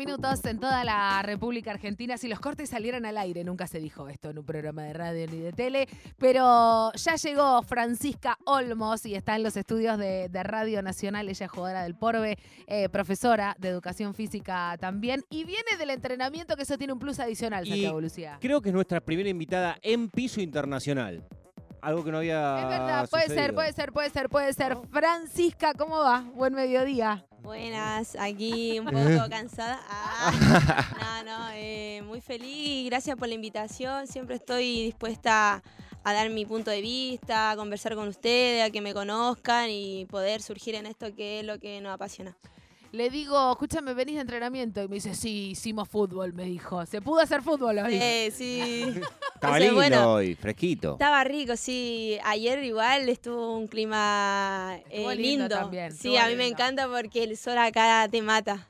minutos en toda la República Argentina. Si los cortes salieran al aire, nunca se dijo esto en un programa de radio ni de tele, pero ya llegó Francisca Olmos y está en los estudios de, de Radio Nacional. Ella es jugadora del Porbe, eh, profesora de educación física también, y viene del entrenamiento, que eso tiene un plus adicional, Y Santiago Lucía. Creo que es nuestra primera invitada en piso internacional. Algo que no había. Es verdad, puede ser, puede ser, puede ser, puede ser. Francisca, ¿cómo va? Buen mediodía. Buenas, aquí un poco cansada. Ah, no, no, eh, muy feliz. Gracias por la invitación. Siempre estoy dispuesta a dar mi punto de vista, a conversar con ustedes, a que me conozcan y poder surgir en esto que es lo que nos apasiona. Le digo, escúchame, venís de entrenamiento. Y me dice, sí, hicimos fútbol, me dijo. Se pudo hacer fútbol hoy. Eh, sí. Estaba lindo bueno, hoy, fresquito. Estaba rico, sí. Ayer igual estuvo un clima eh, Estuvo lindo lindo. también, Sí, a mí me encanta porque el sol acá te mata.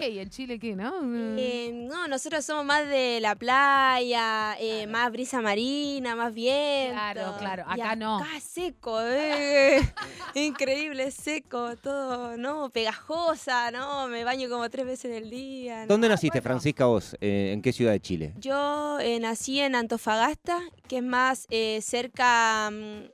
¿Qué? ¿Y en Chile qué, no? Eh, no, nosotros somos más de la playa, eh, más brisa marina, más viento. Claro, claro, Y acá no. Acá seco, eh. increíble, seco, todo, ¿no? Pegajosa, ¿no? Me baño como tres veces en el día. ¿no? ¿Dónde naciste, bueno. Francisca, vos? Eh, ¿En qué ciudad de Chile? Yo eh, nací en Antofagasta, que es más eh, cerca, mm,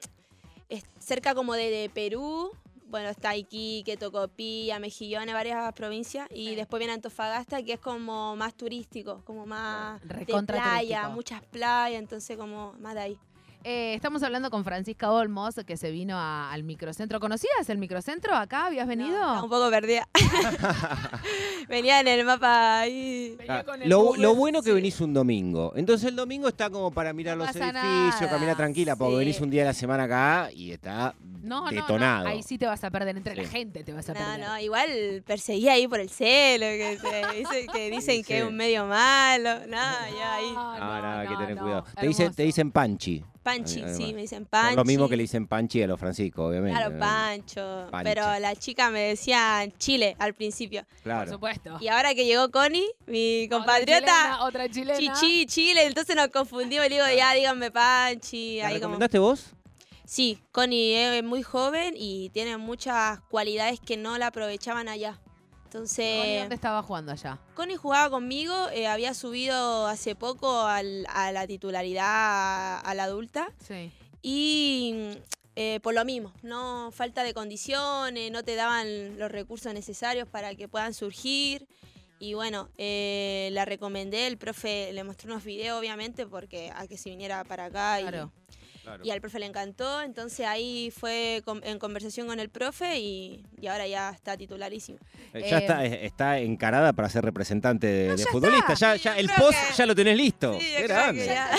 es cerca como de, de Perú. Bueno, está Iquique, Tocopilla, Mejillones, varias provincias. Y Sí. después viene Antofagasta, que es como más turístico, como más de playa, turístico. muchas playas, entonces como más de ahí. Eh, estamos hablando con Francisca Olmos, que se vino a- al microcentro. ¿Conocías el microcentro acá? ¿Habías venido? No, un poco perdida. Venía en el mapa ahí. Venía Ah, con el lo, lo bueno que sí. venís un domingo. Entonces el domingo está como para mirar No los edificios, nada, caminar tranquila, porque sí. venís un día a la semana acá y está No, no, detonado. no. Ahí sí te vas a perder. Entre la gente te vas a No, perder. no, igual perseguí ahí por el celo, que, dice- que dicen que es un medio malo. No, ya ahí. Ah, nada, hay que tener no. cuidado. Te dicen, te dicen Panchi. Panchi, Además. sí, me dicen Por Panchi. Lo mismo que le dicen Panchi a los Francisco, obviamente. Claro, ¿no? Pancho. Pero la chica me decía Chile al principio. Por Claro. supuesto. Y ahora que llegó Connie, mi Otra compatriota, chilena, Otra chilena. Chichi, Chile, entonces nos confundimos y le digo, ya díganme Panchi. ¿La Ahí como... recomendaste vos? Sí, Connie es muy joven y tiene muchas cualidades que no la aprovechaban allá. Connie, Entonces, ¿Dónde estaba jugando allá? Connie jugaba conmigo, eh, había subido hace poco al- a la titularidad a, a la adulta Sí. y eh, por lo mismo, no falta de condiciones, no te daban los recursos necesarios para que puedan surgir. Y bueno, eh, la recomendé, el profe le mostró unos videos obviamente porque a que se viniera para acá y, Claro. y al profe le encantó, entonces ahí fue con- en conversación con el profe y, y ahora ya está titularísimo. Eh, ya Eh, está, eh, está encarada para ser representante de, de ya futbolista. Ya, ya el post que- ya lo tenés listo. Sí, Qué grande. ya-.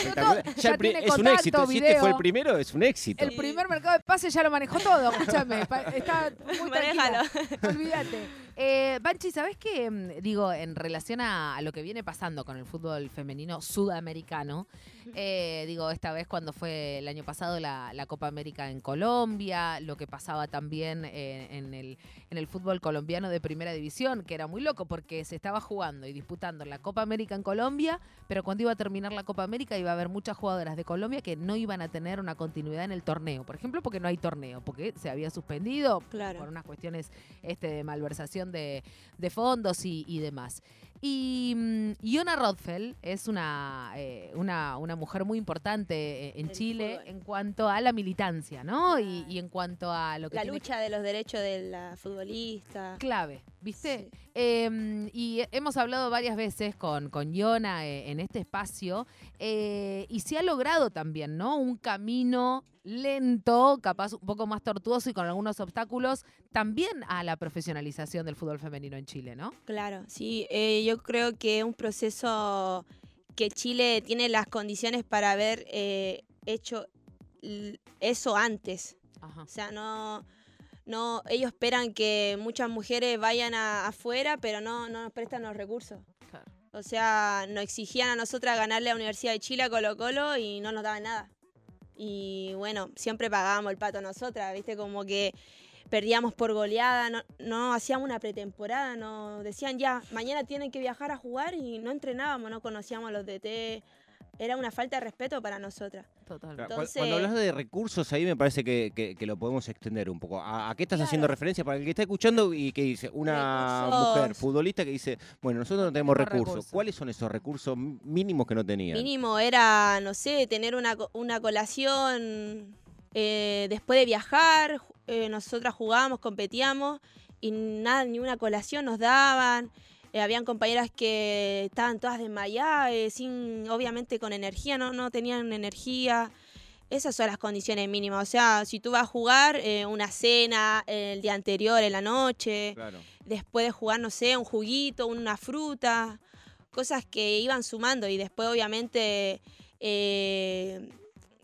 Ya tiene es un éxito. Si este fue el primero, es un éxito. El primer mercado de pase ya lo manejó todo, escúchame. Está muy tranquila. Olvídate. Eh, Banchi, ¿sabes qué? Mm, Digo, en relación a, a lo que viene pasando con el fútbol femenino sudamericano, eh, digo, esta vez cuando fue el año pasado la, la Copa América en Colombia, lo que pasaba también eh, en, el, en el fútbol colombiano de primera división, que era muy loco porque se estaba jugando y disputando la Copa América en Colombia, pero cuando iba a terminar la Copa América iba a haber muchas jugadoras de Colombia que no iban a tener una continuidad en el torneo. Por ejemplo, porque no hay torneo, porque se había suspendido por unas cuestiones este, de malversación de, de fondos y, y demás. Y mm, Iona Rothfeld es una, eh, una, una mujer muy importante eh, en Chile fútbol. en cuanto a la militancia, ¿no? Y, y en cuanto a lo que La tiene lucha de los derechos de la futbolista. clave, ¿viste? Sí. Eh, y hemos hablado varias veces con, con Iona eh, en este espacio y se ha logrado también, ¿no? Un camino lento, capaz un poco más tortuoso y con algunos obstáculos, también a la profesionalización del fútbol femenino en Chile, ¿no? Claro, sí, eh, yo creo que es un proceso que Chile tiene las condiciones para haber eh, hecho eso antes. Ajá. O sea, no, no, ellos esperan que muchas mujeres vayan a- afuera, pero no, no nos prestan los recursos. Claro. O sea, nos exigían a nosotras ganarle a la Universidad de Chile a Colo Colo y no nos daban nada. Y bueno, siempre pagábamos el pato nosotras, ¿viste? Como que perdíamos por goleada, no, no hacíamos una pretemporada, no decían ya, mañana tienen que viajar a jugar y no entrenábamos, no conocíamos a los DT, era una falta de respeto para nosotras. Totalmente. Entonces- Cuando hablas de recursos, ahí me parece que, que- que lo podemos extender un poco. ¿A, a qué estás haciendo referencia para el que está escuchando y que dice una Recursos. mujer futbolista que dice, bueno, nosotros no tenemos tenemos recursos. recursos. ¿Cuáles son esos recursos mínimos que no tenían? Mínimo era, no sé, tener una, co- una colación eh, después de viajar. eh, nosotras jugábamos, competíamos y nada, ni una colación nos daban. Eh, habían compañeras que estaban todas desmayadas, eh, sin, obviamente con energía, no, no tenían energía. Esas son las condiciones mínimas. O sea, si tú vas a jugar, eh, una cena el día anterior, en la noche, Claro. después de jugar, no sé, un juguito, una fruta, cosas que iban sumando y después obviamente eh,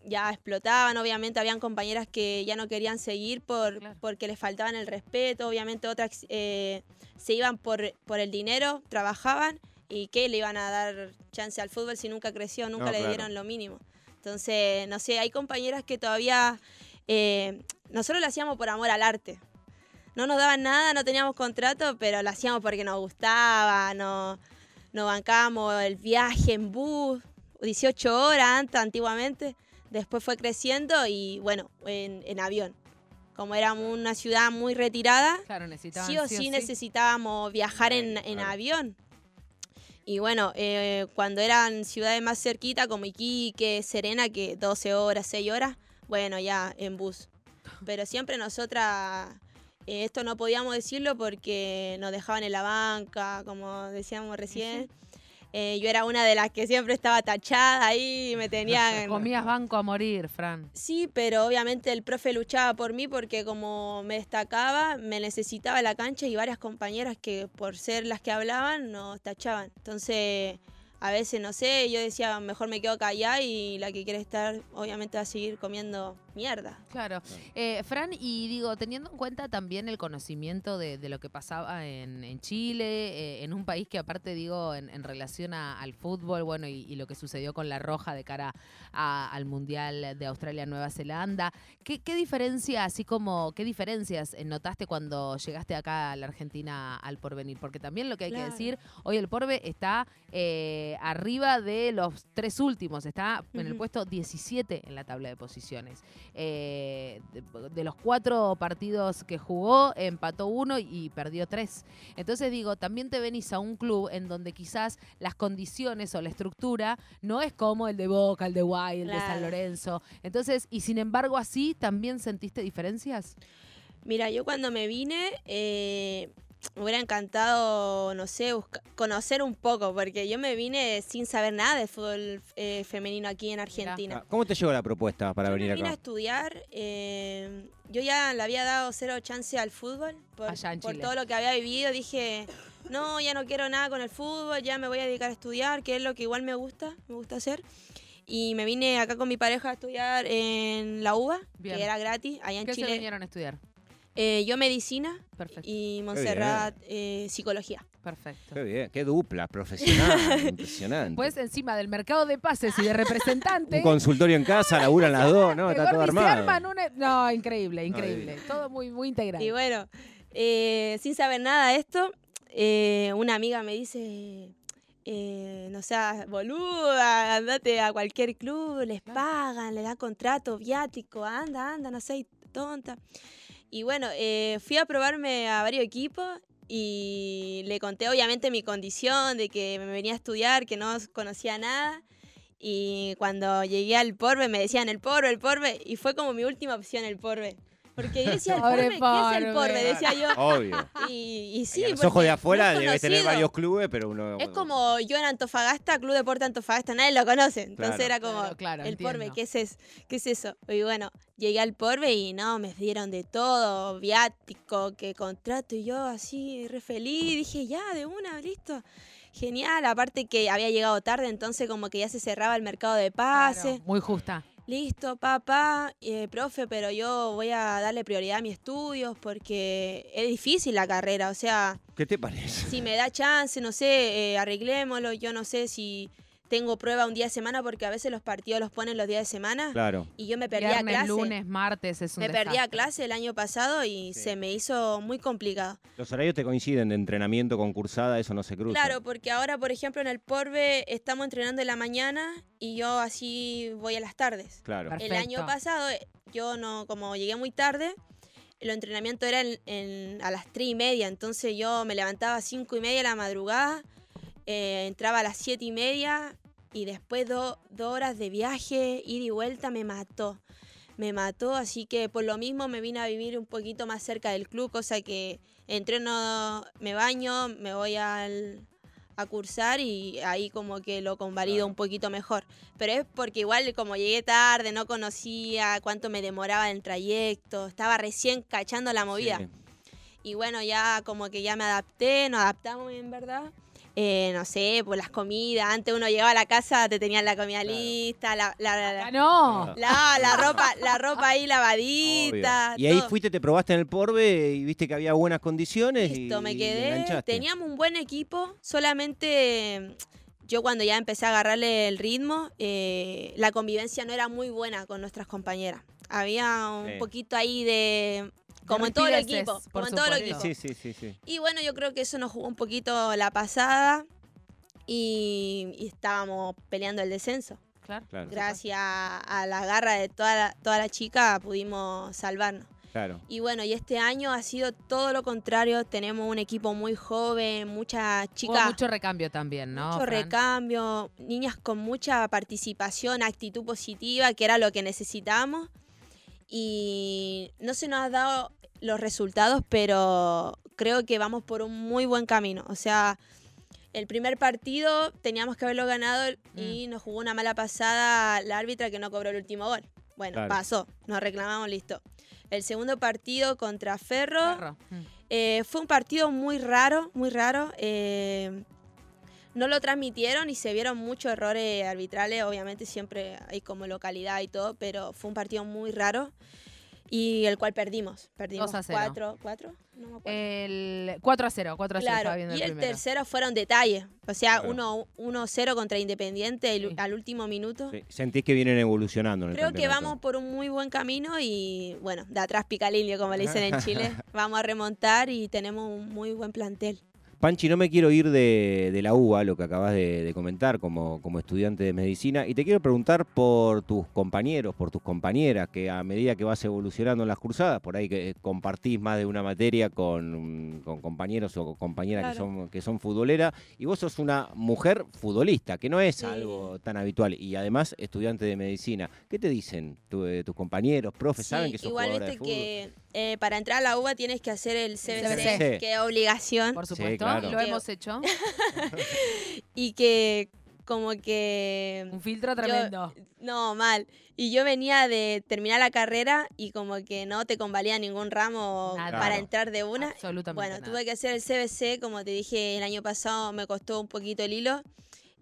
ya explotaban, obviamente habían compañeras que ya no querían seguir por, Claro. porque les faltaban el respeto, obviamente otras eh, se iban por, por el dinero, trabajaban y que le iban a dar chance al fútbol si nunca creció, nunca No, le claro. dieron lo mínimo. Entonces, no sé, hay compañeras que todavía, eh, nosotros lo hacíamos por amor al arte. No nos daban nada, no teníamos contrato, pero lo hacíamos porque nos gustaba, no, nos bancábamos el viaje en bus, 18 horas antes, antiguamente. Después fue creciendo y bueno, en, en avión. Como éramos una ciudad muy retirada, Claro, sí o sí, necesitábamos viajar en, Claro, en claro. avión. Y bueno, eh, cuando eran ciudades más cerquitas como Iquique, Serena, que 12 horas, 6 horas, bueno, ya en bus. Pero siempre nosotras, eh, esto no podíamos decirlo porque nos dejaban en la banca, como decíamos recién. Eh, yo era una de las que siempre estaba tachada ahí, me tenían... Comías banco a morir, Fran. Sí, pero obviamente el profe luchaba por mí porque como me destacaba, me necesitaba la cancha y varias compañeras que por ser las que hablaban nos tachaban. Entonces, a veces, no sé, yo decía, mejor me quedo callada y la que quiere estar obviamente va a seguir comiendo mierda. Claro. Eh, Fran, y digo, teniendo en cuenta también el conocimiento de, de lo que pasaba en, en Chile, eh, en un país que aparte digo, en, en relación a- al fútbol, bueno, y, y lo que sucedió con la Roja de cara a- al Mundial de Australia-Nueva Zelanda, ¿qué, qué diferencia, así como, qué diferencias eh, notaste cuando llegaste acá a la Argentina al porvenir? Porque también lo que hay Claro. que decir, hoy el Porve está eh, arriba de los tres últimos, está en el puesto 17 en la tabla de posiciones. Eh, de, de los cuatro partidos que jugó, empató uno y perdió tres. Entonces digo, también te venís a un club en donde quizás las condiciones o la estructura no es como el de Boca, el de Guay, el de San. Lorenzo. Entonces, y sin embargo así, ¿también sentiste diferencias? Mira, yo cuando me vine, eh, me hubiera encantado, no sé, busca- conocer un poco, porque yo me vine sin saber nada de fútbol eh, femenino aquí en Argentina. Ah, ¿Cómo te llegó la propuesta para Yo venir me vine a estudiar. eh, yo ya le había dado cero chance al fútbol por, Allá en por todo lo que había vivido. Dije, no, ya no quiero nada con el fútbol, ya me voy a dedicar a estudiar, que es lo que igual me gusta, me gusta hacer. Y me vine acá con mi pareja a estudiar en la UBA, Bien. que era gratis, allá en ¿Qué se Chile. vinieron a estudiar? Eh, yo medicina Perfecto, y Montserrat eh, psicología. perfecto. Qué bien, qué dupla, profesional, impresionante. Pues encima del mercado de pases y de representantes. un consultorio en casa, laburan las dos, ¿no? Está todo armado. arman una- No, increíble, increíble. Todo muy, muy integral. Y bueno, eh, sin saber nada de esto, eh, una amiga me dice, eh, no seas boluda, andate a cualquier club, les pagan, le dan contrato, viático, anda, anda, no seas tonta. Y bueno, eh, fui a probarme a varios equipos y le conté obviamente mi condición de que me venía a estudiar, que no conocía nada. Y cuando llegué al Porbe me decían el Porbe, el Porbe, y fue como mi última opción el Porbe. Porque yo decía, el Porbe, ¿qué es el Porbe. Decía yo. Obvio. Y, y sí, Y a los ojos de afuera es debe tener varios clubes, pero uno. Es como yo en Antofagasta, Club Deporte Antofagasta, nadie lo conoce. Entonces Claro. era como Claro, claro, el entiendo. Porbe, ¿qué es, es- ¿qué es eso? Y bueno, llegué al Porbe y no, me dieron de todo, viático, que contrato, y yo así, re feliz, dije, ya, de una, listo. Genial, aparte que había llegado tarde, entonces como que ya se cerraba el mercado de Claro, pase. muy justa. Listo, papá, eh, profe, pero yo voy a darle prioridad a mis estudios porque es difícil la carrera, o sea, ¿Qué te parece? si me da chance, no sé, eh, arreglémoslo, yo no sé si, tengo prueba un día de semana porque a veces los partidos los ponen los días de semana Claro. y yo me perdía Viernes, clase. lunes, martes es un me perdía clase el año pasado y Sí. se me hizo muy complicado. Los horarios te coinciden de entrenamiento con cursada, eso no se cruza. Claro, porque ahora, por ejemplo, en el Porve estamos entrenando en la mañana y yo así voy a las tardes. Claro. Perfecto. El año pasado, eh, yo no, como llegué muy tarde, el entrenamiento era en- en- a las 3 y media, entonces yo me levantaba a 5 y media de la madrugada, eh, entraba a las 7 y media y después do- dos horas de viaje, ida y vuelta, me mató. Me mató, así que por lo mismo me vine a vivir un poquito más cerca del club, cosa que entreno, me baño, me voy al, a cursar y ahí como que lo convalido Claro. un poquito mejor. Pero es porque igual como llegué tarde, no conocía cuánto me demoraba el trayecto, estaba recién cachando la movida. Sí. Y bueno, ya como que ya me adapté, nos adaptamos en verdad. Eh, no sé, por las comidas. Antes uno llegaba a la casa, te tenían la comida Claro. lista, la, la, la- no. la- la ropa, la ropa ahí Obvio. lavadita. Y ahí todo. fuiste, te probaste en el Porbe y viste que había buenas condiciones Listo, y, me quedé. Teníamos un buen equipo, solamente mm, yo cuando ya empecé a agarrarle el ritmo, eh, la convivencia no era muy buena con nuestras compañeras. Había un Sí. poquito ahí de... Como en todo el equipo, por como en todo el equipo. Sí, sí, sí, sí. Y bueno, yo creo que eso nos jugó un poquito la pasada y, y estábamos peleando el descenso. Claro. Claro. Gracias a la garra de toda la, toda la chica pudimos salvarnos. Claro. Y bueno, y este año ha sido todo lo contrario. Tenemos un equipo muy joven, muchas Hubo chicas, mucho recambio también, ¿no? mucho Fran? recambio, niñas con mucha participación, actitud positiva, que era lo que necesitábamos. Y no se nos ha dado los resultados, pero creo que vamos por un muy buen camino. O sea, el primer partido teníamos que haberlo ganado y nos jugó una mala pasada la árbitra que no cobró el último gol. Bueno, Claro. pasó, nos reclamamos, listo. El segundo partido contra Ferro. Mm. eh, fue un partido muy raro, muy raro. eh, no lo transmitieron y se vieron muchos errores arbitrales. Obviamente siempre hay como localidad y todo, pero fue un partido muy raro y el cual perdimos. Perdimos 2 a 0. 4, 4, no me acuerdo. El 4 a 0, 4 a 0 estaba Claro, viendo y el el tercero fueron detalles. O sea, Claro. 1 1-0 contra Independiente el- Sí. al último minuto. Sí, Sentís que vienen evolucionando en el Creo que campeonato. vamos por un muy buen camino y bueno, de atrás pica Lilio, como le dicen en Chile. vamos a remontar y tenemos un muy buen plantel. Panchi, no me quiero ir de, de la UBA, lo que acabas de, de comentar como, como estudiante de medicina, y te quiero preguntar por tus compañeros, por tus compañeras, que a medida que vas evolucionando en las cursadas, por ahí que compartís más de una materia con, con compañeros o compañeras que, son, que son futboleras, y vos sos una mujer futbolista, que no es Sí. algo tan habitual, y además estudiante de medicina. ¿Qué te dicen tu- eh, tus compañeros, profes? ¿Saben que sos igual jugadora de viste fútbol? que eh, para entrar a la UBA tienes que hacer el CBC, CBC. que es obligación. Por Sí, supuesto, claro. lo hemos hecho. Y que como que... Un filtro yo- tremendo. no, mal. Y yo venía de terminar la carrera y como que no te convalía ningún ramo Nada. para entrar de una. Absolutamente. Bueno, nada. tuve que hacer el CBC, como te dije el año pasado, me costó un poquito el hilo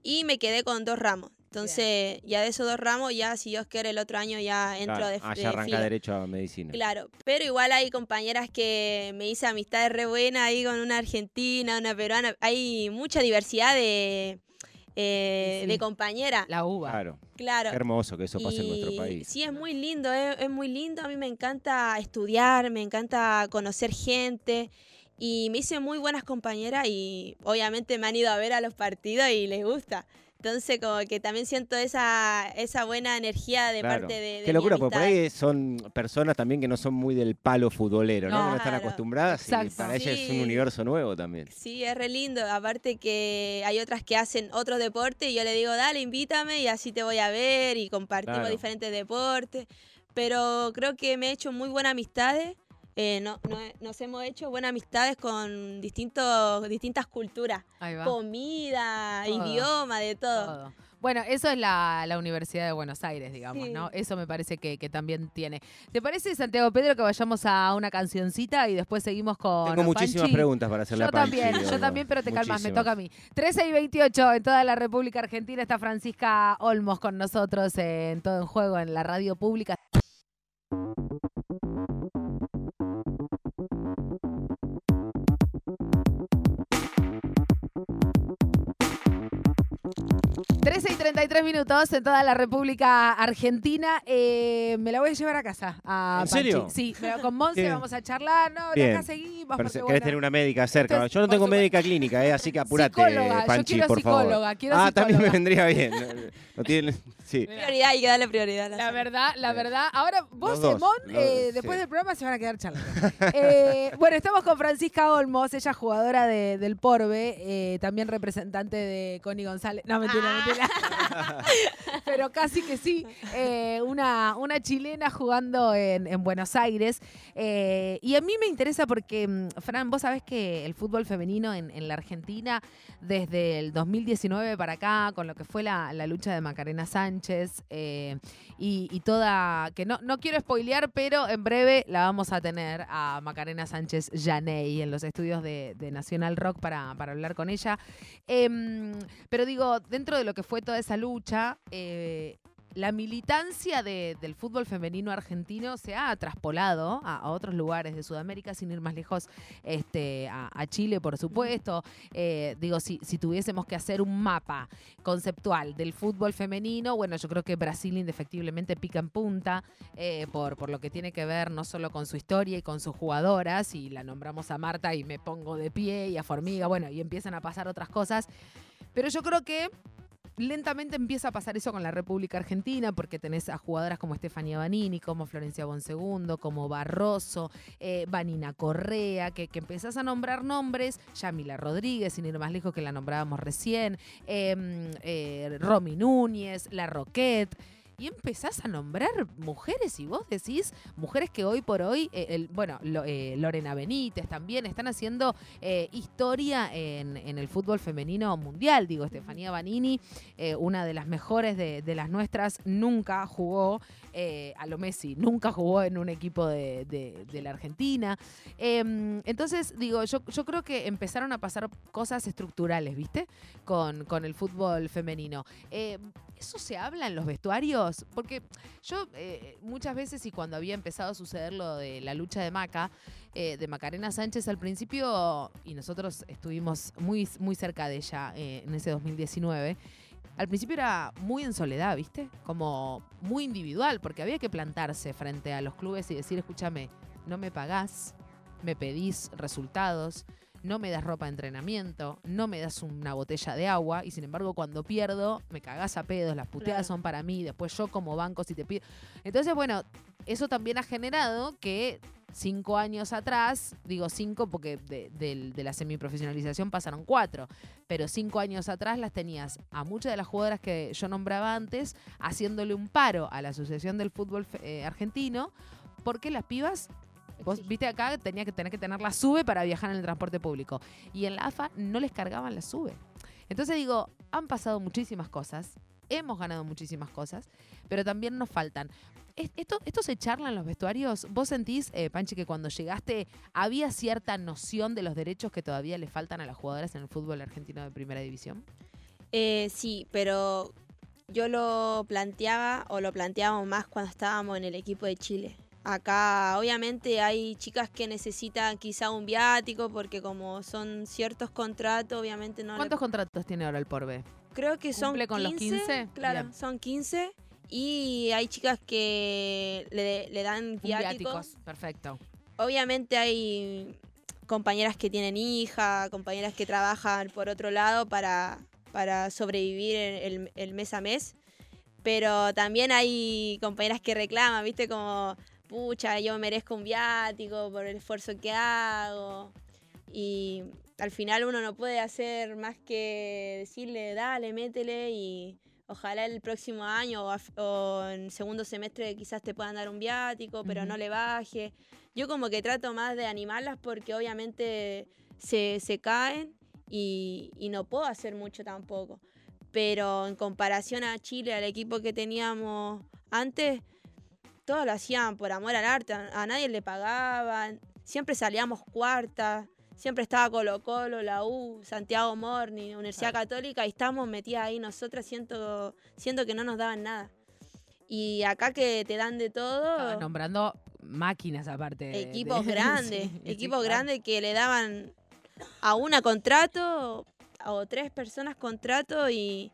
y me quedé con dos ramos. Entonces, ya de esos dos ramos, ya si Dios quiere, el otro año ya entro Claro, de, ah, ya arranca derecho a medicina. Claro, pero igual hay compañeras que me hice amistades re buenas ahí con una argentina, una peruana. Hay mucha diversidad de, eh, Sí. de compañeras. La uva. Claro, Claro. qué hermoso que eso pase en nuestro país. Sí, es muy lindo, es, es muy lindo. A mí me encanta estudiar, me encanta conocer gente. Y me hice muy buenas compañeras y obviamente me han ido a ver a los partidos y les gusta. Entonces como que también siento esa, esa buena energía de Claro. parte de, de Qué locura, porque por ahí son personas también que no son muy del palo futbolero, ¿no? No. Que no están acostumbradas y para ellas es un Sí. universo nuevo también. Sí, es re lindo. Aparte que hay otras que hacen otros deportes y yo le digo, dale, invítame y así te voy a ver y compartimos Claro. diferentes deportes. Pero creo que me he hecho muy buenas amistades. Eh, no, no- nos hemos hecho buenas amistades con distintos, distintas culturas. Comida, Todo. idioma, de todo. Todo. Bueno, eso es la, la Universidad de Buenos Aires, digamos, Sí. ¿no? Eso me parece que, que también tiene. ¿Te parece, Santiago Pedro, que vayamos a una cancioncita y después seguimos con Tengo muchísimas Panchi? preguntas para hacerle Yo a Panchi. también, yo también, pero te calmas, me toca a mí. 13 y 28 en toda la República Argentina está Francisca Olmos con nosotros en Todo en Juego en la radio pública. Trece y 33 minutos en toda la República Argentina. Eh, me la voy a llevar a casa. A ¿En Panchi. serio? Sí, pero con Monse Bien. vamos a charlar. No, Bien. acá seguimos. Pero porque, querés tener una médica cerca. Entonces, yo no tengo médica clínica, ¿eh? así que apurate, Psicóloga, yo Panchi, quiero por favor. psicóloga, quiero ah, también me psicóloga. vendría bien. No, no tiene, sí. Prioridad, hay que darle prioridad. a la La salud. verdad, la verdad. Ahora, vos, dos, Simón, eh, después sí. del programa se van a quedar charlando. Eh, bueno, estamos con Francisca Olmos, ella es jugadora de- del Porbe, eh, también representante de Connie González. No, mentira, Ah. mentira. Pero casi que sí. Eh, una, una chilena jugando en, en Buenos Aires. Eh, y a mí me interesa porque, mm, Fran, vos sabés que el fútbol femenino en, en la Argentina, desde el 2019 para acá, con lo que fue la, la lucha de Macarena Sánchez eh, y, toda. que no, no quiero spoilear, pero en breve la vamos a tener a Macarena Sánchez Janey en los estudios de, de Nacional Rock para, para hablar con ella. Em, pero digo, dentro de lo que fue toda esa lucha, eh, la militancia de- del fútbol femenino argentino se ha traspolado a, otros lugares de Sudamérica, sin ir más lejos, este, a, Chile, por supuesto. Eh, digo, si, si tuviésemos que hacer un mapa conceptual del fútbol femenino, bueno, yo creo que Brasil indefectiblemente pica en punta eh, por, por lo que tiene que ver no solo con su historia y con sus jugadoras, y la nombramos a Marta y me pongo de pie, y a Formiga, bueno, y empiezan a pasar otras cosas. Pero yo creo que lentamente empieza a pasar eso con la República Argentina, porque tenés a jugadoras como Estefanía Banini, como Florencia Bonsegundo, como Barroso, eh, Vanina Correa, que, que empezás a nombrar nombres, Yamila Rodríguez, sin ir más lejos que la nombrábamos recién, eh, eh, Romy Núñez, La Roquette. Y empezás a nombrar mujeres y vos decís, mujeres que hoy por hoy, eh, el- bueno, lo- eh, Lorena Benítez también están haciendo eh, historia en, en el fútbol femenino mundial. Digo, Estefanía Banini, eh, una de las mejores de, de las nuestras, nunca jugó eh, a lo Messi, nunca jugó en un equipo de, de- la Argentina. Em, entonces, digo, yo, yo creo que empezaron a pasar cosas estructurales, ¿viste? Con, con el fútbol femenino. Eh, ¿Eso se habla en los vestuarios? Porque yo eh, muchas veces y cuando había empezado a suceder lo de la lucha de Maca, eh, de Macarena Sánchez al principio, y nosotros estuvimos muy, muy cerca de ella en ese 2019, al principio era muy en soledad, ¿viste? Como muy individual, porque había que plantarse frente a los clubes y decir, escúchame, no me pagás, me pedís resultados, no me das ropa de entrenamiento, no me das una botella de agua, y sin embargo cuando pierdo, me cagás a pedos, las puteadas Claro. son para mí, después yo como banco si te pido. Entonces, bueno, eso también ha generado que cinco años atrás, digo cinco porque de, del- de la semiprofesionalización pasaron cuatro, pero cinco años atrás las tenías a muchas de las jugadoras que yo nombraba antes haciéndole un paro a la Asociación del Fútbol eh, Argentino porque las pibas, vos viste acá, tenía que tener que tener la SUBE para viajar en el transporte público y en la AFA no les cargaban la SUBE. Entonces digo, han pasado muchísimas cosas, hemos ganado muchísimas cosas, pero también nos faltan. Es- ¿Esto, ¿Esto se charla en los vestuarios? ¿Vos sentís, eh, Panchi, que cuando llegaste había cierta noción de los derechos que todavía le faltan a las jugadoras en el fútbol argentino de primera división? Eh, sí, pero yo lo planteaba o lo planteábamos más cuando estábamos en el equipo de Chile. Acá obviamente hay chicas que necesitan quizá un viático porque como son ciertos contratos, obviamente no le- ¿Cuántos contratos tiene ahora el Porbe? Creo que son cumple con los 15? Claro, Bien. son 15 y hay chicas que le, le dan viáticos. viáticos, perfecto. Obviamente hay compañeras que tienen hija, compañeras que trabajan por otro lado para, para sobrevivir el- el mes a mes. Pero también hay compañeras que reclaman, ¿viste? Como, pucha, yo merezco un viático por el esfuerzo que hago. Y al final uno no puede hacer más que decirle, dale, métele y ojalá el próximo año o, o en segundo semestre quizás te puedan dar un viático, pero no le baje. Yo como que trato más de animarlas porque obviamente se, se caen y, y no puedo hacer mucho tampoco. Pero en comparación a Chile, al equipo que teníamos antes, todos lo hacían por amor al arte, a, a nadie le pagaban, siempre salíamos cuarta, siempre estaba Colo Colo, la U, Santiago Morni, Universidad Católica, y estamos metidas ahí nosotras, siento, siento que no nos daban nada. Y acá que te dan de todo, Estabas nombrando máquinas aparte. equipos de- grandes, sí, sí, equipos claro. grandes que le daban a una contrato o tres personas contrato y,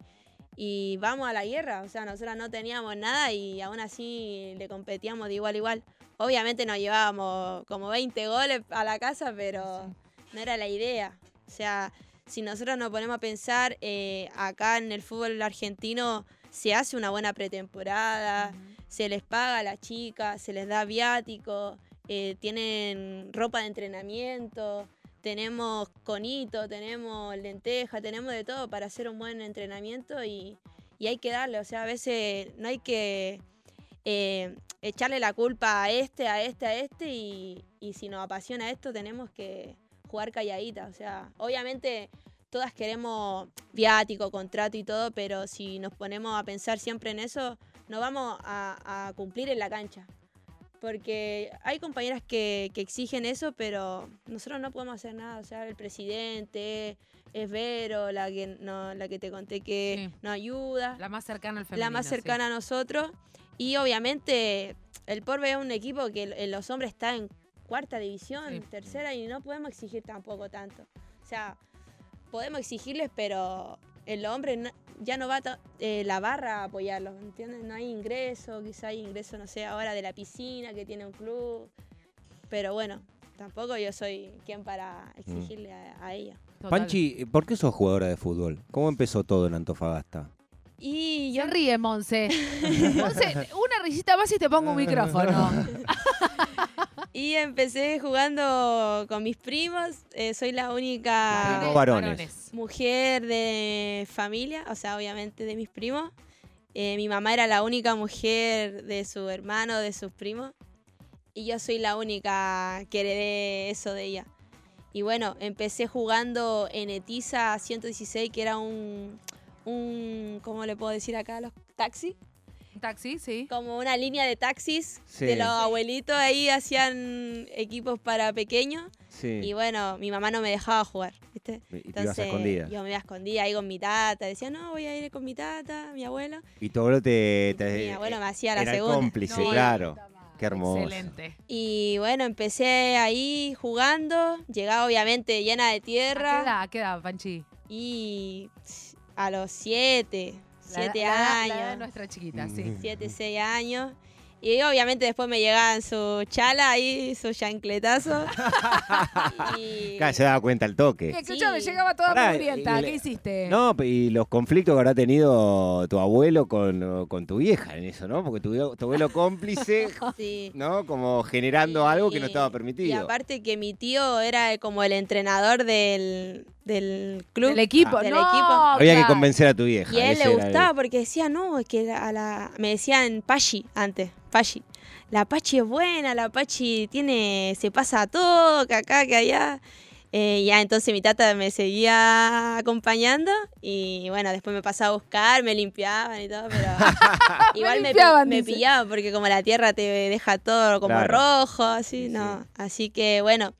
y vamos a la guerra. O sea, nosotros no teníamos nada y aún así le competíamos de igual a igual. Obviamente nos llevábamos como 20 goles a la casa, pero no era la idea. O sea, si nosotros nos ponemos a pensar, eh, acá en el fútbol argentino se hace una buena pretemporada, se les paga a las chicas, se les da viático, eh, tienen ropa de entrenamiento, tenemos conito, tenemos lenteja, tenemos de todo para hacer un buen entrenamiento y, y hay que darle, o sea, a veces no hay que eh, echarle la culpa a este, a este, a este y, y si nos apasiona esto tenemos que jugar calladita, o sea, obviamente todas queremos viático, contrato y todo, pero si nos ponemos a pensar siempre en eso, no vamos a, a cumplir en la cancha porque hay compañeras que, que, exigen eso, pero nosotros no podemos hacer nada. O sea, el presidente es Vero, la que, no, la que te conté que sí. nos ayuda. La más cercana al femenino. La más cercana sí. a nosotros. Y obviamente el Porbe es un equipo que en los hombres está en cuarta división, sí. tercera, y no podemos exigir tampoco tanto. O sea, podemos exigirles, pero el hombre no, ya no va eh, la barra a apoyarlos, ¿entiendes? No hay ingreso, quizá hay ingreso, no sé, ahora de la piscina que tiene un club, pero bueno, tampoco yo soy quien para exigirle mm. a, a, ella. Total. Panchi, ¿por qué sos jugadora de fútbol? ¿Cómo empezó todo en Antofagasta? Y yo... Se ríe, Monse. Monse, una risita más y te pongo un micrófono. Y empecé jugando con mis primos. Eh, soy la única varones. mujer de familia, o sea, obviamente de mis primos. Eh, mi mamá era la única mujer de su hermano, de sus primos. Y yo soy la única que heredé eso de ella. Y bueno, empecé jugando en Etiza 116, que era un, un ¿cómo le puedo decir acá? Los taxis. Taxi, sí. Como una línea de taxis sí. de los abuelitos ahí hacían equipos para pequeños. Sí. Y bueno, mi mamá no me dejaba jugar, ¿viste? Y Entonces, te ibas yo me iba a escondida ahí con mi tata. Decía, no, voy a ir con mi tata, mi abuelo. Y tu abuelo te... te mi abuelo me hacía la era segunda. cómplice, no, claro. Qué hermoso. Excelente. Y bueno, empecé ahí jugando. Llegaba obviamente llena de tierra. ¿A qué edad, qué edad Panchi? Y a los siete, siete la, años. La de nuestra chiquita, sí. Siete, seis años. Y obviamente después me llegaban su chala ahí, su chancletazo. y... Claro, se daba cuenta el toque. Escuchame, sí. llegaba toda Pará, mugrienta. ¿Qué hiciste? No, y los conflictos que habrá tenido tu abuelo con, con tu vieja en eso, ¿no? Porque tu, tu abuelo cómplice, sí. ¿no? Como generando algo que no estaba permitido. Y aparte que mi tío era como el entrenador del, del club. Del equipo, del no, equipo. Había que convencer a tu vieja. Y a él le gustaba el... porque decía, no, es que a la... me decían Pachi antes, Pachi. La Pachi es buena, la Pachi tiene, se pasa a todo, que acá, que allá. Eh, ya entonces mi tata me seguía acompañando y bueno, después me pasaba a buscar, me limpiaban y todo, pero igual me, me, me pillaban porque como la tierra te deja todo como claro. rojo, así, sí, no. Sí. Así que bueno,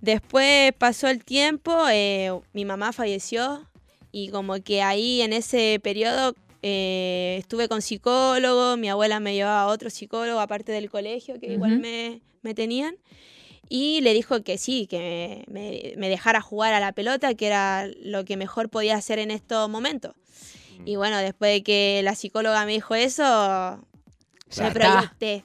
después pasó el tiempo, eh, mi mamá falleció y como que ahí en ese periodo eh, estuve con psicólogo, mi abuela me llevaba a otro psicólogo aparte del colegio que uh -huh. igual me, me tenían y le dijo que sí, que me, me, dejara jugar a la pelota, que era lo que mejor podía hacer en estos momentos. Y bueno, después de que la psicóloga me dijo eso, me proyecté.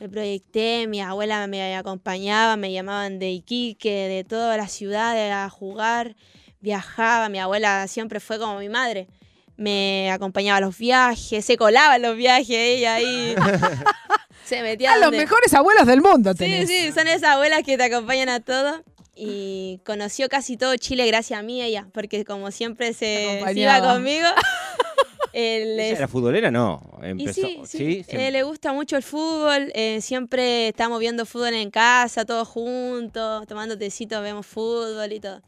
Me proyecté, mi abuela me acompañaba, me llamaban de Iquique, de todas las ciudades a jugar, viajaba, mi abuela siempre fue como mi madre. Me acompañaba a los viajes, se colaba en los viajes ella ahí. se metía a donde... los mejores abuelos del mundo tenés. Sí, sí, son esas abuelas que te acompañan a todo. Y conoció casi todo Chile gracias a mí ella, porque como siempre se, se iba conmigo. Él es... ¿Era futbolera? No. Empezó. sí, sí. ¿Sí? Eh, le gusta mucho el fútbol. Eh, siempre estamos viendo fútbol en casa, todos juntos, tomando tecito, vemos fútbol y todo.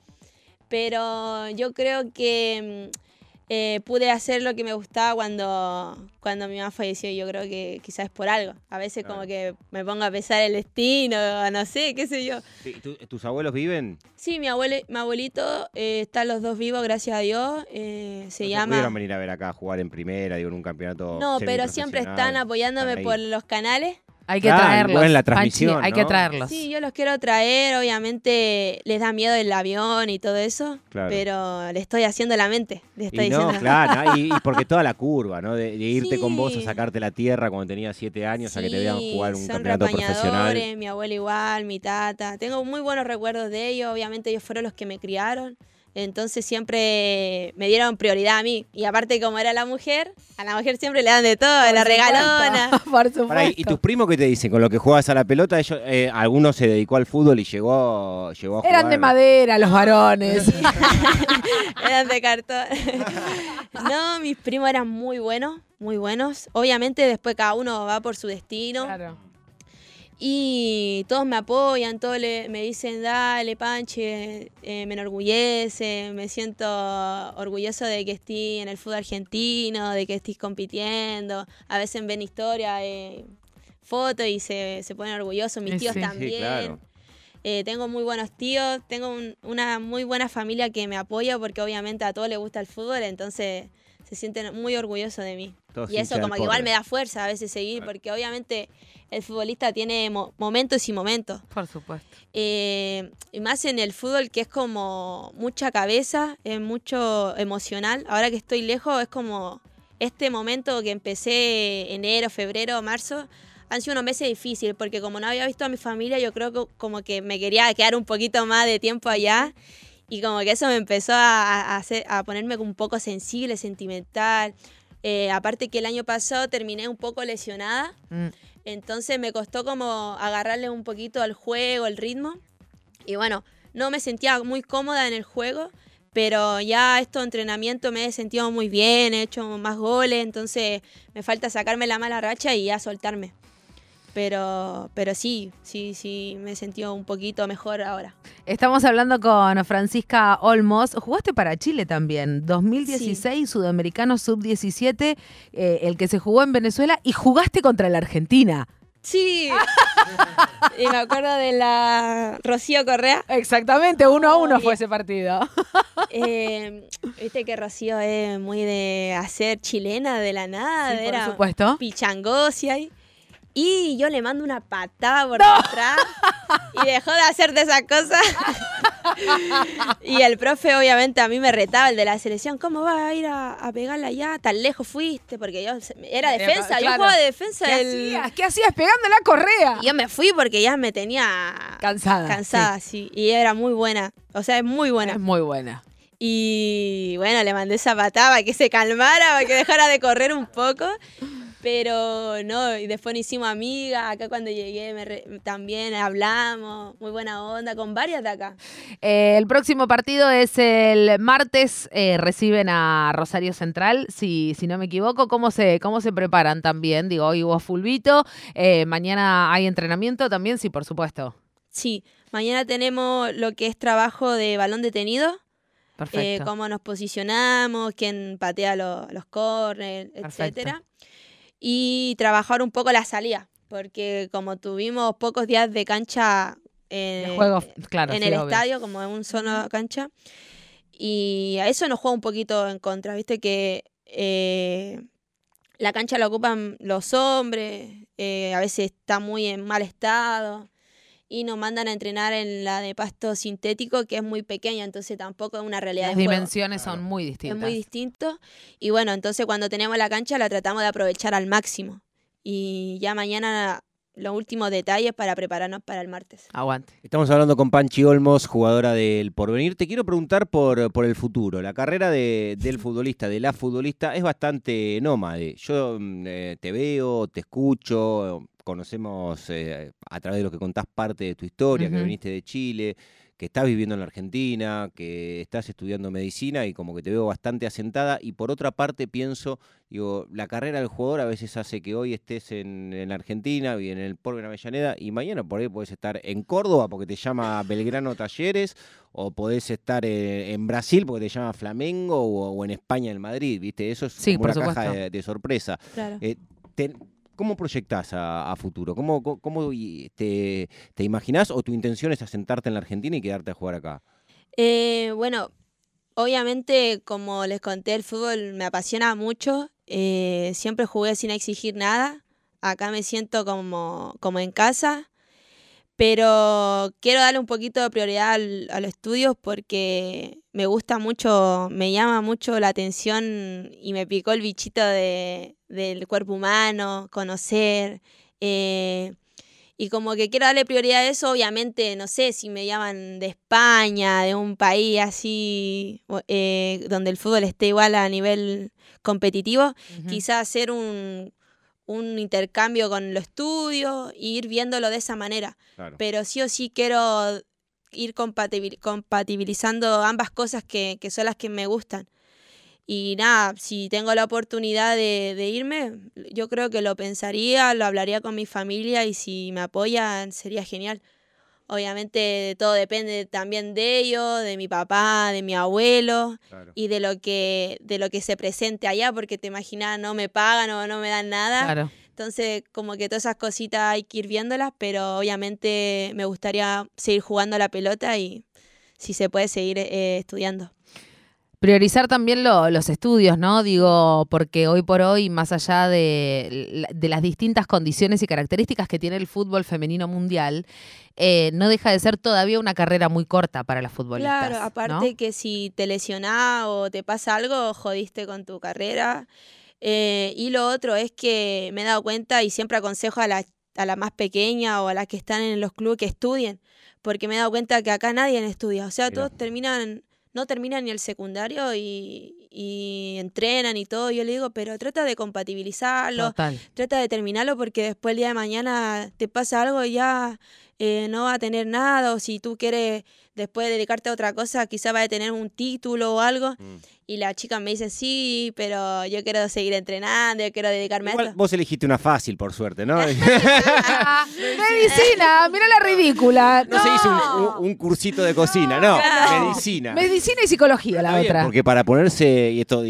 Pero yo creo que eh, pude hacer lo que me gustaba cuando, cuando mi mamá falleció. Yo creo que quizás es por algo. A veces claro. como que me pongo a pesar el destino, no sé, qué sé yo. ¿Tus abuelos viven? Sí, mi, abuelo, mi abuelito eh, están los dos vivos, gracias a Dios. Eh, se ¿No llama... pudieron venir a ver acá a jugar en primera, digo, en un campeonato No, pero siempre están apoyándome están por los canales. Hay que Claro, traerlos. en la Panchi, transmisión, hay que traerlos. Sí, yo los quiero traer, obviamente les da miedo el avión y todo eso, Claro. pero le estoy haciendo la mente, le estoy Y no, diciendo. claro, y, y porque toda la curva, ¿no? De, de irte con vos a sacarte la tierra cuando tenías siete años a que te vean jugar un son campeonato profesional. repañadores, Mi abuela igual, mi tata. Tengo muy buenos recuerdos de ellos. Obviamente ellos fueron los que me criaron. Entonces siempre me dieron prioridad a mí. Y aparte como era la mujer, a la mujer siempre le dan de todo, Por la supuesto, regalona. Por supuesto. Pará, ¿Y tus primos qué te dicen? Con lo que juegas a la pelota, ellos, eh, alguno se dedicó al fútbol y llegó, llegó a jugar. Eran de madera los varones. eran de cartón. no, mis primos eran muy buenos, muy buenos. Obviamente después cada uno va por su destino. Claro. Y todos me apoyan, todos le- me dicen, dale, Panche, eh, me enorgullece, me siento orgulloso de que estés en el fútbol argentino, de que estés compitiendo. A veces ven historia, eh, fotos y se, se ponen orgullosos, mis tíos sí. También. Sí, claro. Eh, tengo muy buenos tíos, tengo un- una muy buena familia que me apoya porque obviamente a todos les gusta el fútbol, entonces se sienten muy orgullosos de mí. Todos Y eso como que igual me da fuerza a veces seguir, porque obviamente el futbolista tiene mo- momentos y momentos. Por supuesto. Eh, y más en el fútbol que es como mucha cabeza, es mucho emocional. Ahora que estoy lejos es como este momento que empecé enero, febrero, marzo. Han sido unos meses difíciles porque como no había visto a mi familia, yo creo que como que me quería quedar un poquito más de tiempo allá. Y como que eso me empezó a, a hacer, a ponerme un poco sensible, sentimental. Eh, aparte que el año pasado terminé un poco lesionada. Mm. Entonces me costó como agarrarle un poquito al juego, el ritmo. Y bueno, no me sentía muy cómoda en el juego, pero ya estos entrenamientos me he sentido muy bien, he hecho más goles, entonces me falta sacarme la mala racha y ya soltarme. Pero, pero sí, sí, sí, me sentido un poquito mejor ahora. Estamos hablando con Francisca Olmos. Jugaste para Chile también, 2016, Sudamericano Sub-17, eh, el que se jugó en Venezuela, y jugaste contra la Argentina. Sí. y me acuerdo de la Rocío Correa. Exactamente, uno a uno fue ese partido. Eh, Viste que Rocío es muy de hacer chilena de la nada, Sí, por era supuesto. pichangosia ahí. Y yo le mando una patada por detrás y dejó de hacerte esas cosas. y el profe, obviamente, a mí me retaba, el de la selección, ¿cómo vas a ir a, a pegarla allá? Tan lejos fuiste, porque yo era defensa, yo jugaba de defensa. ¿Qué del- hacías? ¿Qué hacías pegando la correa? Y yo me fui porque ya me tenía Cansada. cansada, sí. Y era muy buena, o sea, es muy sí. buena. Es muy buena. Y bueno, le mandé esa patada para que se calmara, para que dejara de correr un poco. Pero no, y después nos hicimos amigas. Acá cuando llegué me re- también hablamos, muy buena onda, con varias de acá. Eh, el próximo partido es el martes, eh, reciben a Rosario Central, si, si no me equivoco. ¿Cómo se, ¿Cómo se preparan también? Digo, hoy hubo fulbito, eh, mañana hay entrenamiento también, sí, por supuesto. Sí, mañana tenemos lo que es trabajo de balón detenido, eh, Perfecto. cómo nos posicionamos, quién patea lo- los corners, Perfecto. etcétera. Y trabajar un poco la salida, porque como tuvimos pocos días de cancha De eh, juego, claro. en sí, el estadio, como en un solo cancha. Y a eso nos juega un poquito en contra, viste que eh, la cancha la ocupan los hombres, eh, a veces está muy en mal estado. Y nos mandan a entrenar en la de pasto sintético, que es muy pequeña, entonces tampoco es una realidad Las de juego. dimensiones son muy Es distintas. muy distinto. Y bueno, entonces cuando tenemos la cancha la tratamos de aprovechar al máximo. Y ya mañana los últimos detalles para prepararnos para el martes. Aguante. Estamos hablando con Panchi Olmos, jugadora del Porvenir. Te quiero preguntar por, por el futuro. La carrera de- del futbolista, de la futbolista, es bastante nómade. Yo mm, eh, te veo, te escucho, conocemos eh, a través de lo que contás parte de tu historia, que viniste de Chile, que estás viviendo en la Argentina, que estás estudiando medicina y como que te veo bastante asentada. Y por otra parte pienso, digo, la carrera del jugador a veces hace que hoy estés en, en la Argentina y en el Porvenir Avellaneda y mañana por ahí podés estar en Córdoba porque te llama Belgrano Talleres o podés estar eh, en Brasil porque te llama Flamengo o, o en España en Madrid, ¿viste? Eso es Sí, como por una caja de, de sorpresa. Claro. Eh, te- ¿Cómo proyectás a, futuro? ¿Cómo, y- te, te o tu intención es asentarte en la Argentina y quedarte a jugar acá? Eh, bueno, obviamente, como les conté, el fútbol me apasiona mucho. eh, siempre jugué sin exigir nada. acá me siento como, como en casa, pero quiero darle un poquito de prioridad a los estudios porque me gusta mucho, me llama mucho la atención y me picó el bichito de, del cuerpo humano, conocer. Eh, y como que quiero darle prioridad a eso, obviamente, no sé si me llaman de España, de un país así, eh, donde el fútbol esté igual a nivel competitivo, quizás hacer un, un, intercambio con los estudios e ir viéndolo de esa manera. Pero sí o sí quiero ir compatibilizando ambas cosas que, que son las que me gustan. Y nada, si tengo la oportunidad de, de, irme, yo creo que lo pensaría, lo hablaría con mi familia y si me apoyan sería genial. Obviamente todo depende también de ellos, de mi papá, de mi abuelo y de lo que de lo que se presente allá, porque te imaginas no me pagan o no me dan nada. Entonces, como que todas esas cositas hay que ir viéndolas, pero obviamente me gustaría seguir jugando a la pelota y si se puede seguir eh, estudiando. Priorizar también los estudios, ¿no? Digo, porque hoy por hoy, más allá de, las distintas condiciones y características que tiene el fútbol femenino mundial, eh, no deja de ser todavía una carrera muy corta para las futbolistas. Claro, aparte que si te lesionás o te pasa algo, jodiste con tu carrera. Eh, y lo otro es que me he dado cuenta y siempre aconsejo a la, a la más pequeña o a las que están en los clubes que estudien, porque me he dado cuenta que acá nadie estudia. O sea, todos terminan no terminan ni el secundario y, entrenan y todo. Yo le digo, pero trata de compatibilizarlo, trata de terminarlo porque después el día de mañana te pasa algo y ya eh, no va a tener nada. O si tú quieres después dedicarte a otra cosa, quizá va a tener un título o algo. Mm. Y la chica me dice, sí, pero yo quiero seguir entrenando, yo quiero dedicarme a esto. Vos elegiste una fácil, por suerte, ¿no? Medicina, mira la ridícula. No, se hizo un, cursito de cocina, no, medicina. Medicina y psicología la otra. porque para ponerse, y esto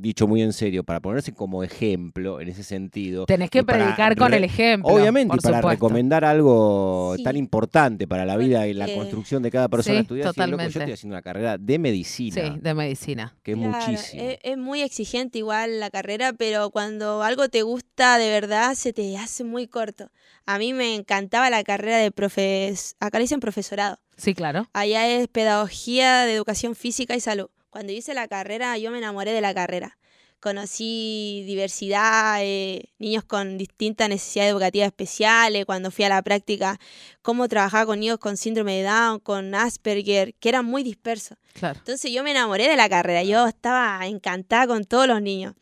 dicho muy en serio, para ponerse como ejemplo en ese sentido. Tenés que predicar con el ejemplo. Obviamente, y para recomendar algo tan importante para la vida y la construcción de cada persona estudiante, yo estoy haciendo una carrera de medicina. Sí, de medicina. Que es muchísimo. Es, muy exigente igual la carrera, pero cuando algo te gusta de verdad, se te hace muy corto. A mí me encantaba la carrera de profes... Acá le dicen profesorado. Sí, claro. Allá es pedagogía de educación física y salud. Cuando hice la carrera, yo me enamoré de la carrera. Conocí diversidad, eh, niños con distintas necesidades educativas especiales, cuando fui a la práctica, cómo trabajaba con niños con síndrome de Down, con Asperger, que eran muy dispersos. Entonces yo me enamoré de la carrera, yo estaba encantada con todos los niños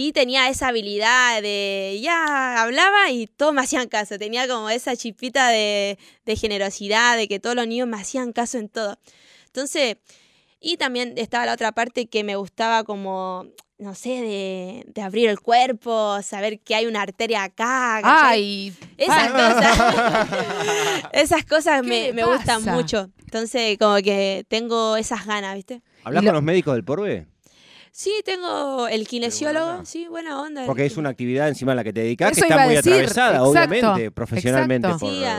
y tenía esa habilidad de ya hablaba y todos me hacían caso. Tenía como esa chipita de, de, generosidad, de que todos los niños me hacían caso en todo. Entonces, y también estaba la otra parte que me gustaba como, no sé, de, abrir el cuerpo, saber que hay una arteria acá. Ay, esas cosas. esas cosas me, gustan mucho. Entonces, como que tengo esas ganas, ¿viste? ¿Hablas con los médicos del Porbe? Sí, tengo el kinesiólogo, sí, buena onda. Porque es una actividad encima a la que te dedicas que está muy atravesada, obviamente, profesionalmente.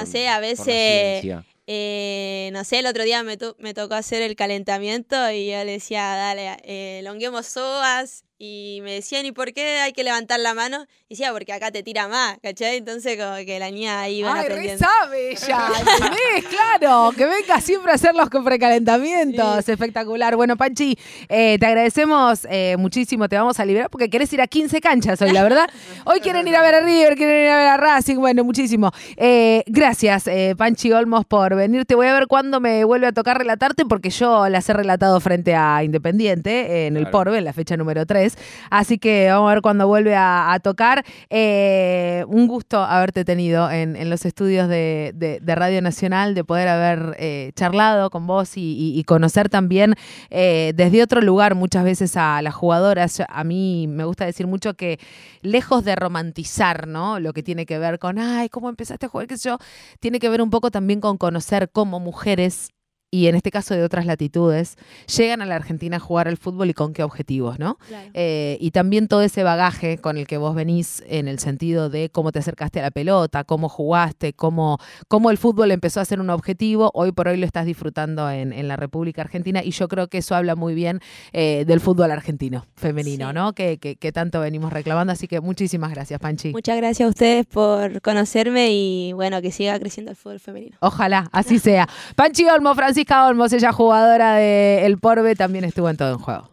sí, a veces eh, no sé, el otro día me, me, tocó hacer el calentamiento y yo le decía, dale, eh, longuemos soas y me decían, ¿y por qué hay que levantar la mano? Y decía, porque acá te tira más, ¿cachai? Entonces como que la niña ahí va aprendiendo. Ay, sabe ella, ¿entendés? claro, que venga siempre a hacer los precalentamientos, espectacular. Bueno, Panchi, eh, te agradecemos eh, muchísimo, te vamos a liberar porque querés ir a 15 canchas hoy, la verdad. Hoy quieren ir a ver a River, quieren ir a ver a Racing, bueno, muchísimo. Eh, gracias, Panchi Olmos, por venir. Te voy a ver cuándo me vuelve a tocar relatarte porque yo las he relatado frente a Independiente en el Porbe, en la fecha número 3. Así que vamos a ver cuando vuelve a, tocar. Eh, un gusto haberte tenido en, los estudios de, Radio Nacional, de poder haber eh, charlado con vos y, conocer también eh, desde otro lugar muchas veces a las jugadoras. A mí me gusta decir mucho que lejos de romantizar, ¿no? Lo que tiene que ver con, ay, ¿cómo empezaste a jugar? Que yo, tiene que ver un poco también con conocer cómo mujeres y en este caso de otras latitudes, llegan a la Argentina a jugar al fútbol y con qué objetivos, ¿no? Eh, y también todo ese bagaje con el que vos venís en el sentido de cómo te acercaste a la pelota, cómo jugaste, cómo, cómo el fútbol empezó a ser un objetivo, hoy por hoy lo estás disfrutando en, la República Argentina y yo creo que eso habla muy bien eh, del fútbol argentino, femenino, ¿no? Que, que, tanto venimos reclamando, así que muchísimas gracias, Panchi. Muchas gracias a ustedes por conocerme y bueno, que siga creciendo el fútbol femenino. Ojalá, así sea. Panchi Olmo, Francisca Olmos, ella jugadora de El Porbe, también estuvo en todo en juego.